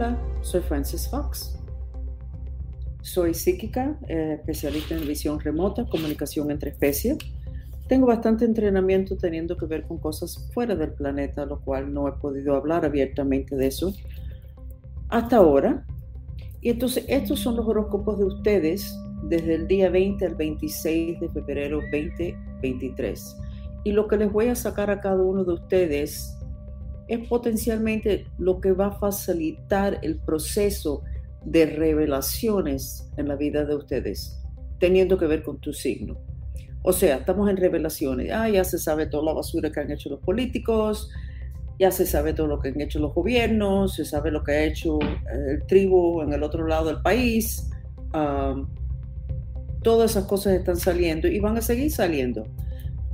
Hola, soy Frances Fox. Soy psíquica, eh, especialista en visión remota, comunicación entre especies. Tengo bastante entrenamiento teniendo que ver con cosas fuera del planeta, lo cual no he podido hablar abiertamente de eso hasta ahora. Y entonces estos son los horóscopos de ustedes desde el día 20 al 26 de febrero 2023. Y lo que les voy a sacar a cada uno de ustedes es potencialmente lo que va a facilitar el proceso de revelaciones en la vida de ustedes, teniendo que ver con tu signo. O sea, estamos en revelaciones. Ah, ya se sabe toda la basura que han hecho los políticos, ya se sabe todo lo que han hecho los gobiernos, se sabe lo que ha hecho eh, el tribu en el otro lado del país. todas esas cosas están saliendo y van a seguir saliendo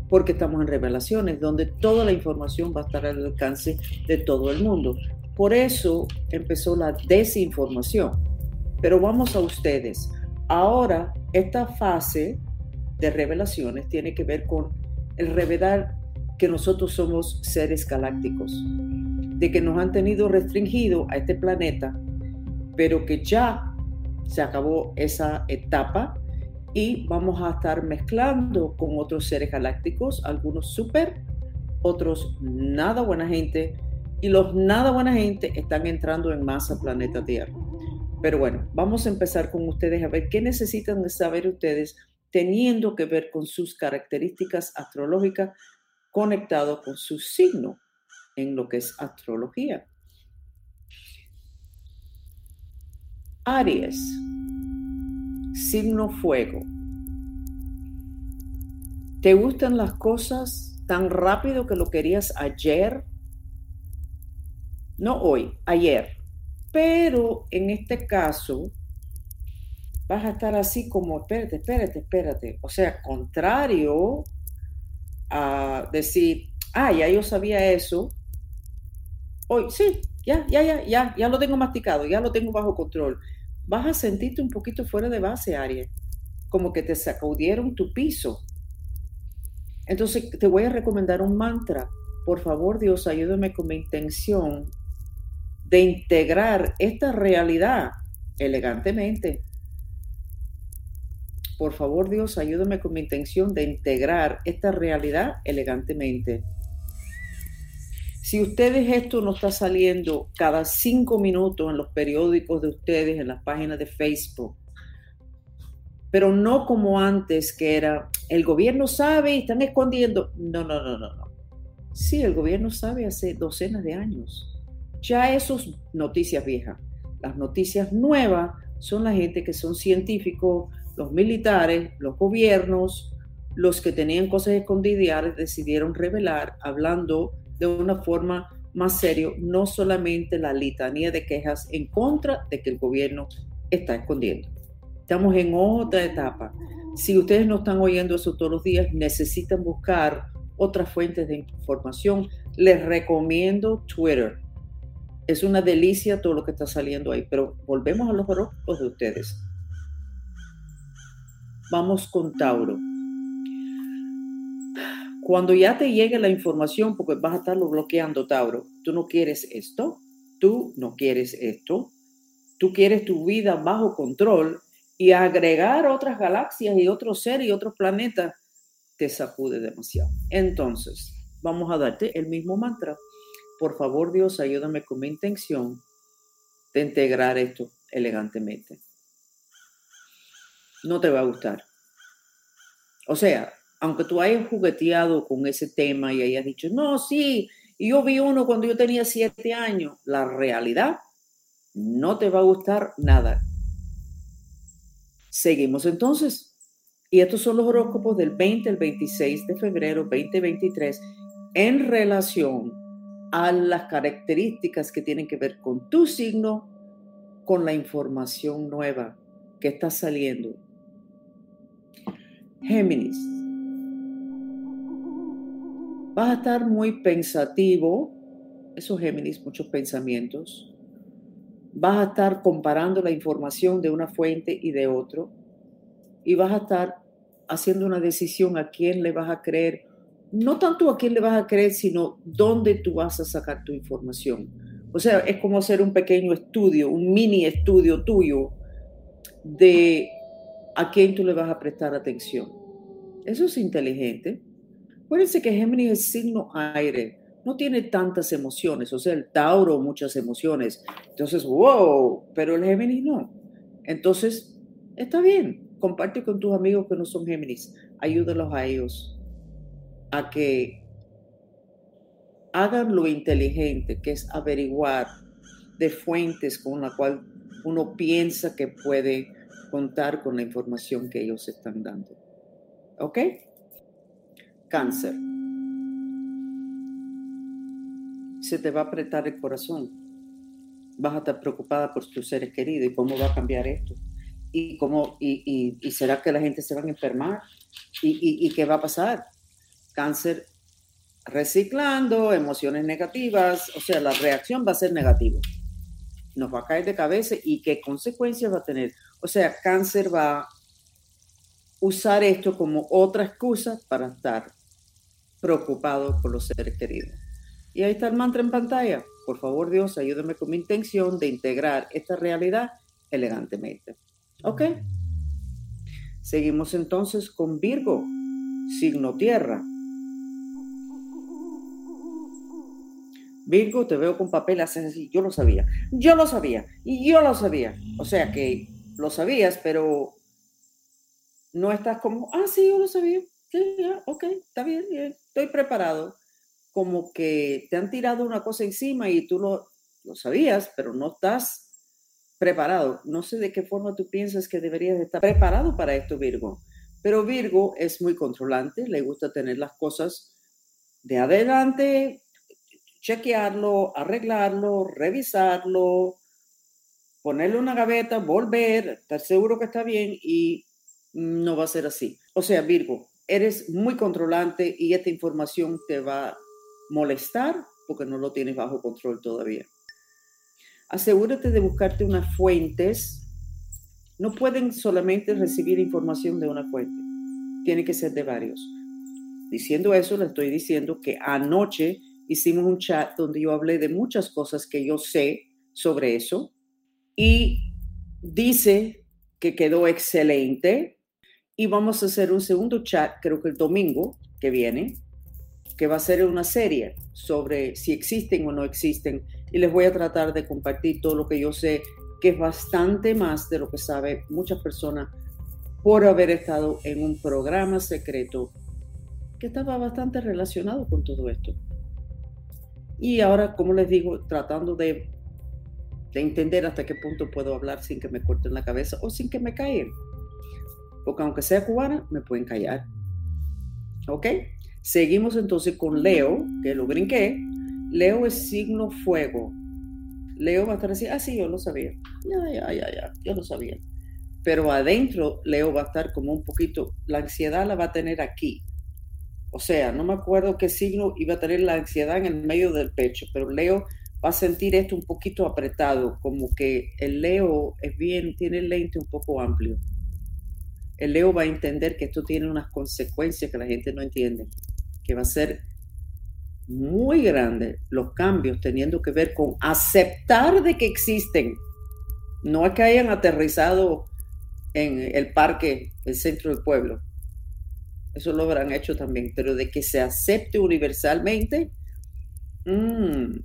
porque estamos en revelaciones, donde toda la información va a estar al alcance de todo el mundo. Por eso empezó la desinformación. Pero vamos a ustedes. Ahora, esta fase de revelaciones tiene que ver con el revelar que nosotros somos seres galácticos, de que nos han tenido restringido a este planeta, pero que ya se acabó esa etapa y vamos a estar mezclando con otros seres galácticos, algunos súper, otros nada buena gente, y los nada buena gente están entrando en masa planeta Tierra. Pero bueno, vamos a empezar con ustedes a ver qué necesitan saber ustedes teniendo que ver con sus características astrológicas conectado con su signo en lo que es astrología. Aries signo fuego. ¿Te gustan las cosas tan rápido que lo querías ayer? No hoy, ayer. Pero en este caso, vas a estar así como, espérate, espérate, espérate. O sea, contrario a decir, ah, ya yo sabía eso. Hoy, sí, ya, ya, ya, ya, ya lo tengo masticado, ya lo tengo bajo control vas a sentirte un poquito fuera de base, Aries, como que te sacudieron tu piso. Entonces te voy a recomendar un mantra. Por favor, Dios, ayúdame con mi intención de integrar esta realidad elegantemente. Por favor, Dios, ayúdame con mi intención de integrar esta realidad elegantemente. Si ustedes esto no está saliendo cada cinco minutos en los periódicos de ustedes, en las páginas de Facebook, pero no como antes que era, el gobierno sabe y están escondiendo. No, no, no, no, no. Sí, el gobierno sabe hace docenas de años. Ya eso es noticias viejas. Las noticias nuevas son la gente que son científicos, los militares, los gobiernos, los que tenían cosas escondidas decidieron revelar hablando de una forma más serio, no solamente la litanía de quejas en contra de que el gobierno está escondiendo. Estamos en otra etapa. Si ustedes no están oyendo eso todos los días, necesitan buscar otras fuentes de información. Les recomiendo Twitter. Es una delicia todo lo que está saliendo ahí, pero volvemos a los horóscopos de ustedes. Vamos con Tauro. Cuando ya te llegue la información, porque vas a estarlo bloqueando, Tauro, tú no quieres esto, tú no quieres esto, tú quieres tu vida bajo control y agregar otras galaxias y otros seres y otros planetas te sacude demasiado. Entonces, vamos a darte el mismo mantra. Por favor, Dios, ayúdame con mi intención de integrar esto elegantemente. No te va a gustar. O sea, aunque tú hayas jugueteado con ese tema y hayas dicho, no, sí, yo vi uno cuando yo tenía siete años, la realidad no te va a gustar nada. Seguimos entonces. Y estos son los horóscopos del 20 al 26 de febrero 2023 en relación a las características que tienen que ver con tu signo, con la información nueva que está saliendo. Géminis Vas a estar muy pensativo, esos Géminis, muchos pensamientos. Vas a estar comparando la información de una fuente y de otro. Y vas a estar haciendo una decisión a quién le vas a creer. No tanto a quién le vas a creer, sino dónde tú vas a sacar tu información. O sea, es como hacer un pequeño estudio, un mini estudio tuyo de a quién tú le vas a prestar atención. Eso es inteligente. Acuérdense que Géminis es signo aire, no tiene tantas emociones, o sea, el Tauro muchas emociones. Entonces, wow, pero el Géminis no. Entonces, está bien, comparte con tus amigos que no son Géminis, ayúdalos a ellos a que hagan lo inteligente, que es averiguar de fuentes con la cual uno piensa que puede contar con la información que ellos están dando. ¿Ok? Cáncer. Se te va a apretar el corazón. Vas a estar preocupada por tus seres queridos y cómo va a cambiar esto. Y, cómo, y, y, será que la gente se va a enfermar. ¿Y, y qué va a pasar? Cáncer reciclando, emociones negativas, o sea, la reacción va a ser negativa. Nos va a caer de cabeza y qué consecuencias va a tener. O sea, cáncer va a usar esto como otra excusa para estar preocupado por los seres queridos. Y ahí está el mantra en pantalla. Por favor, Dios, ayúdame con mi intención de integrar esta realidad elegantemente. ¿Ok? Seguimos entonces con Virgo, signo tierra. Virgo, te veo con papel, haces así, yo lo sabía, yo lo sabía, yo lo sabía. O sea que lo sabías, pero no estás como, ah, sí, yo lo sabía, sí, ok, está bien, estoy preparado. Como que te han tirado una cosa encima y tú lo, lo sabías, pero no estás preparado. No sé de qué forma tú piensas que deberías estar preparado para esto, Virgo. Pero Virgo es muy controlante, le gusta tener las cosas de adelante, chequearlo, arreglarlo, revisarlo, ponerle una gaveta, volver, estar seguro que está bien y no va a ser así. O sea, Virgo, eres muy controlante y esta información te va a molestar porque no lo tienes bajo control todavía. Asegúrate de buscarte unas fuentes. No pueden solamente recibir información de una fuente, tiene que ser de varios. Diciendo eso, le estoy diciendo que anoche hicimos un chat donde yo hablé de muchas cosas que yo sé sobre eso y dice que quedó excelente y vamos a hacer un segundo chat, creo que el domingo que viene, que va a ser una serie sobre si existen o no existen y les voy a tratar de compartir todo lo que yo sé, que es bastante más de lo que sabe muchas personas por haber estado en un programa secreto que estaba bastante relacionado con todo esto. Y ahora, como les digo, tratando de, de entender hasta qué punto puedo hablar sin que me corten la cabeza o sin que me caigan. Porque aunque sea cubana, me pueden callar. ¿Ok? Seguimos entonces con Leo, que lo brinqué. Leo es signo fuego. Leo va a estar así, ah, sí, yo lo sabía. Ya, ya, ya, ya, yo lo sabía. Pero adentro, Leo va a estar como un poquito, la ansiedad la va a tener aquí, o sea, no me acuerdo qué signo iba a tener la ansiedad en el medio del pecho, pero Leo va a sentir esto un poquito apretado, como que el Leo es bien, tiene el lente un poco amplio. El Leo va a entender que esto tiene unas consecuencias que la gente no entiende, que va a ser muy grande los cambios teniendo que ver con aceptar de que existen. No es que hayan aterrizado en el parque, el centro del pueblo, eso lo habrán hecho también, pero de que se acepte universalmente, mm,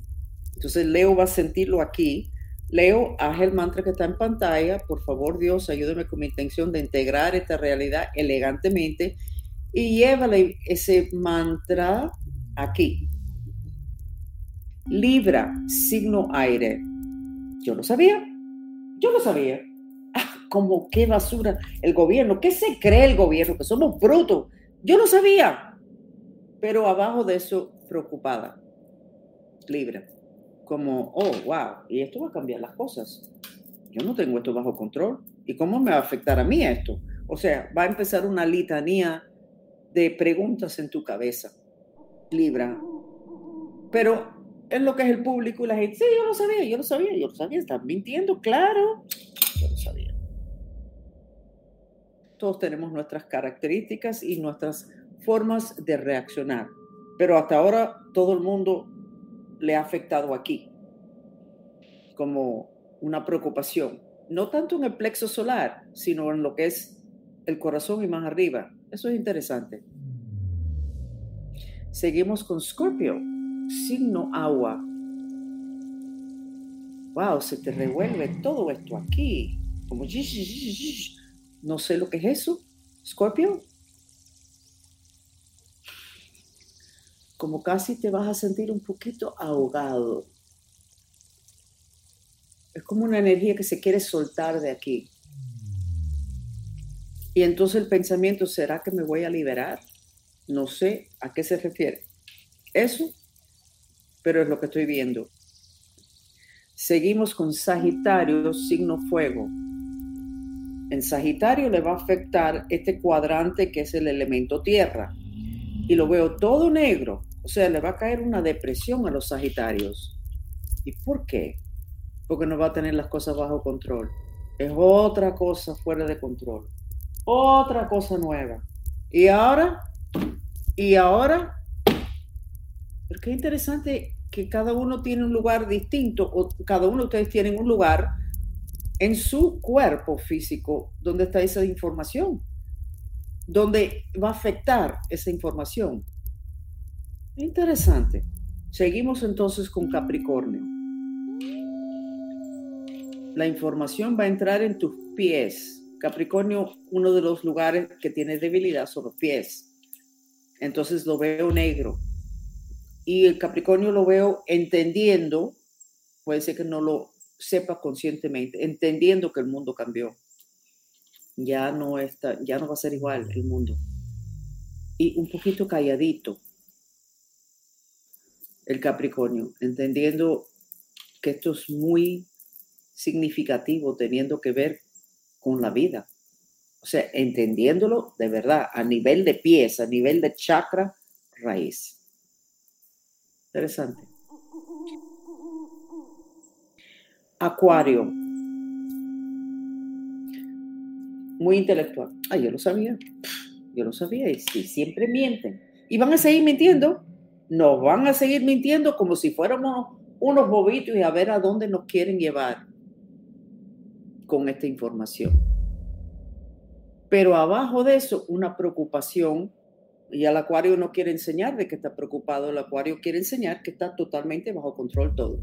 entonces Leo va a sentirlo aquí. Leo, haz el mantra que está en pantalla. Por favor, Dios, ayúdame con mi intención de integrar esta realidad elegantemente y llévale ese mantra aquí. Libra, signo aire. Yo lo sabía. Yo lo sabía. Ah, como qué basura el gobierno. ¿Qué se cree el gobierno? Que somos brutos yo lo sabía, pero abajo de eso, preocupada, libre, como, oh, wow, y esto va a cambiar las cosas. Yo no tengo esto bajo control. ¿Y cómo me va a afectar a mí esto? O sea, va a empezar una litanía de preguntas en tu cabeza, Libra. Pero es lo que es el público y la gente, sí, yo lo sabía, yo lo sabía, yo lo sabía, estás mintiendo, claro, yo lo sabía. Todos tenemos nuestras características y nuestras formas de reaccionar, pero hasta ahora todo el mundo le ha afectado aquí. como una preocupación, no tanto en el plexo solar, sino en lo que es el corazón y más arriba. Eso es interesante. Seguimos con Scorpio, signo agua. Wow, se te revuelve todo esto aquí. Como no sé lo que es eso. Scorpio. Como casi te vas a sentir un poquito ahogado. Es como una energía que se quiere soltar de aquí. Y entonces el pensamiento, ¿será que me voy a liberar? No sé a qué se refiere. Eso, pero es lo que estoy viendo. Seguimos con Sagitario, signo fuego. En Sagitario le va a afectar este cuadrante que es el elemento tierra. Y lo veo todo negro. O sea, le va a caer una depresión a los Sagitarios. ¿Y por qué? Porque no va a tener las cosas bajo control. Es otra cosa fuera de control. Otra cosa nueva. Y ahora, y ahora, pero qué interesante que cada uno tiene un lugar distinto, o cada uno de ustedes tienen un lugar en su cuerpo físico donde está esa información, donde va a afectar esa información. Interesante. Seguimos entonces con Capricornio. La información va a entrar en tus pies. Capricornio, uno de los lugares que tiene debilidad son los pies. Entonces lo veo negro y el Capricornio lo veo entendiendo, puede ser que no lo sepa conscientemente, entendiendo que el mundo cambió. Ya no está, ya no va a ser igual el mundo. Y un poquito calladito el Capricornio, entendiendo que esto es muy significativo, teniendo que ver con la vida. O sea, entendiéndolo de verdad, a nivel de pies, a nivel de chakra raíz. Interesante. Acuario. Muy intelectual. Ah, yo lo sabía. Yo lo sabía. Y, siempre mienten. Y van a seguir mintiendo. Nos van a seguir mintiendo como si fuéramos unos bobitos y a ver a dónde nos quieren llevar con esta información. Pero abajo de eso, una preocupación y el acuario no quiere enseñar de que está preocupado, el acuario quiere enseñar que está totalmente bajo control todo.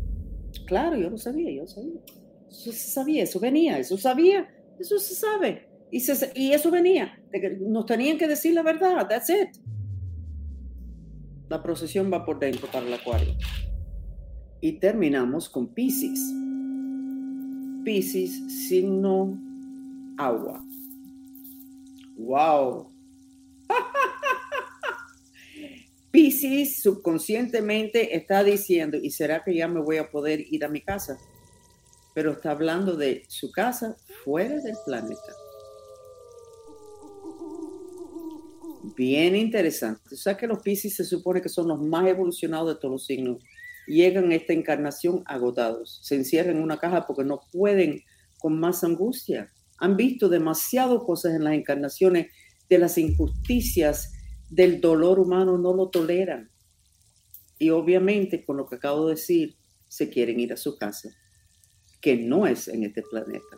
Claro, yo lo sabía, yo lo sabía. Eso se sabía, eso venía, eso sabía, eso se sabe. Y, y eso venía, nos tenían que decir la verdad, that's it. La procesión va por dentro para el acuario. Y terminamos con Pisces. Pisces, signo agua. ¡Wow! Pisces subconscientemente está diciendo, ¿y será que ya me voy a poder ir a mi casa? Pero está hablando de su casa fuera del planeta. Bien interesante. O sea que los Pisces se supone que son los más evolucionados de todos los signos. Llegan a esta encarnación agotados. Se encierran en una caja porque no pueden con más angustia. Han visto demasiadas cosas en las encarnaciones de las injusticias del dolor humano no lo toleran. Y obviamente, con lo que acabo de decir, se quieren ir a su casa, que no es en este planeta.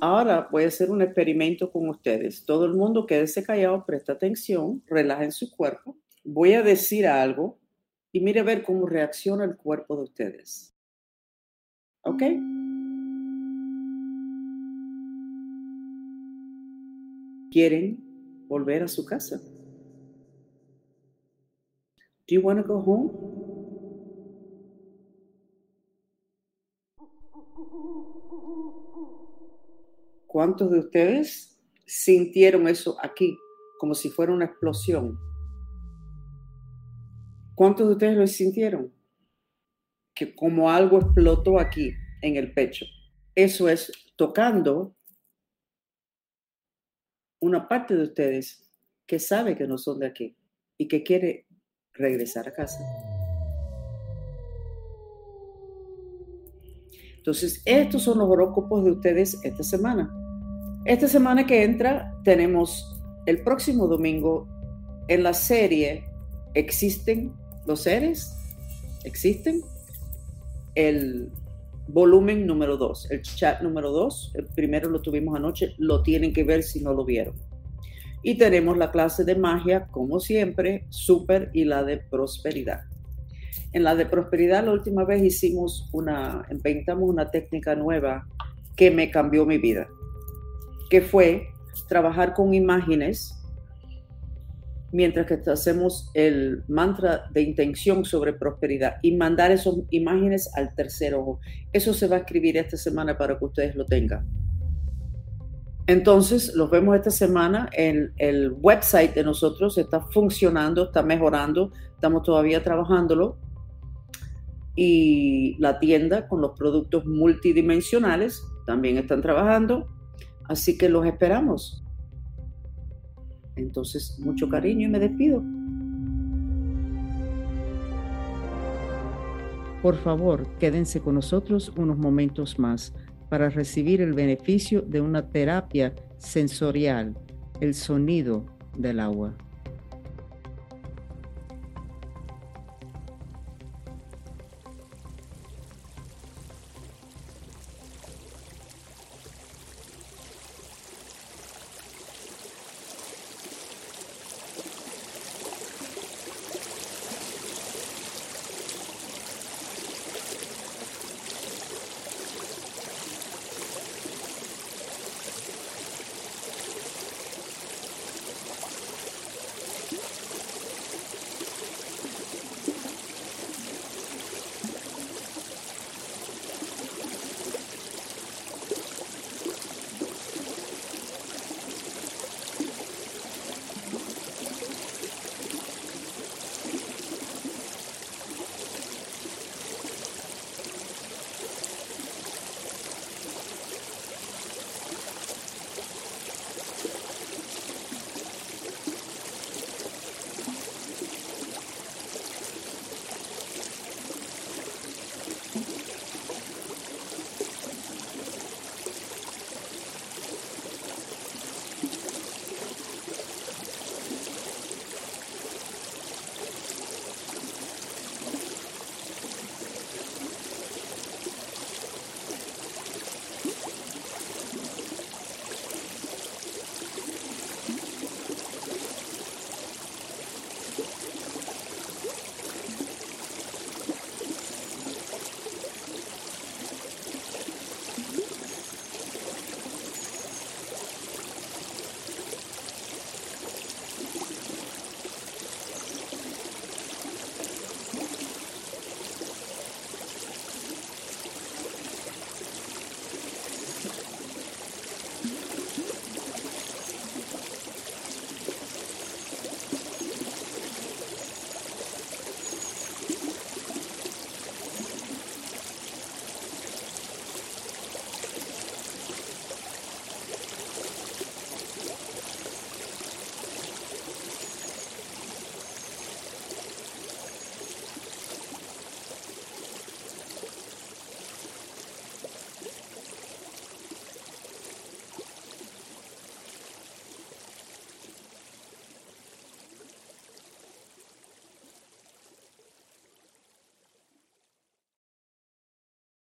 Ahora voy a hacer un experimento con ustedes. Todo el mundo quédese callado, presta atención, relajen su cuerpo. Voy a decir algo y mire ver cómo reacciona el cuerpo de ustedes. ¿Ok? quieren volver a su casa. Do you want to go home? ¿Cuántos de ustedes sintieron eso aquí, como si fuera una explosión? ¿Cuántos de ustedes lo sintieron? Que como algo explotó aquí en el pecho. Eso es tocando una parte de ustedes que sabe que no son de aquí y que quiere regresar a casa. Entonces, estos son los horóscopos de ustedes esta semana. Esta semana que entra tenemos el próximo domingo en la serie ¿Existen los seres? existen. El volumen número 2, el chat número 2, el primero lo tuvimos anoche, lo tienen que ver si no lo vieron. Y tenemos la clase de magia, como siempre, súper y la de prosperidad. En la de prosperidad la última vez hicimos una, inventamos una técnica nueva que me cambió mi vida, que fue trabajar con imágenes mientras que hacemos el mantra de intención sobre prosperidad y mandar esas imágenes al tercer ojo. Eso se va a escribir esta semana para que ustedes lo tengan. Entonces, los vemos esta semana. El, el website de nosotros está funcionando, está mejorando, estamos todavía trabajándolo. Y la tienda con los productos multidimensionales también están trabajando. Así que los esperamos. Entonces, mucho cariño y me despido. Por favor, quédense con nosotros unos momentos más para recibir el beneficio de una terapia sensorial, el sonido del agua.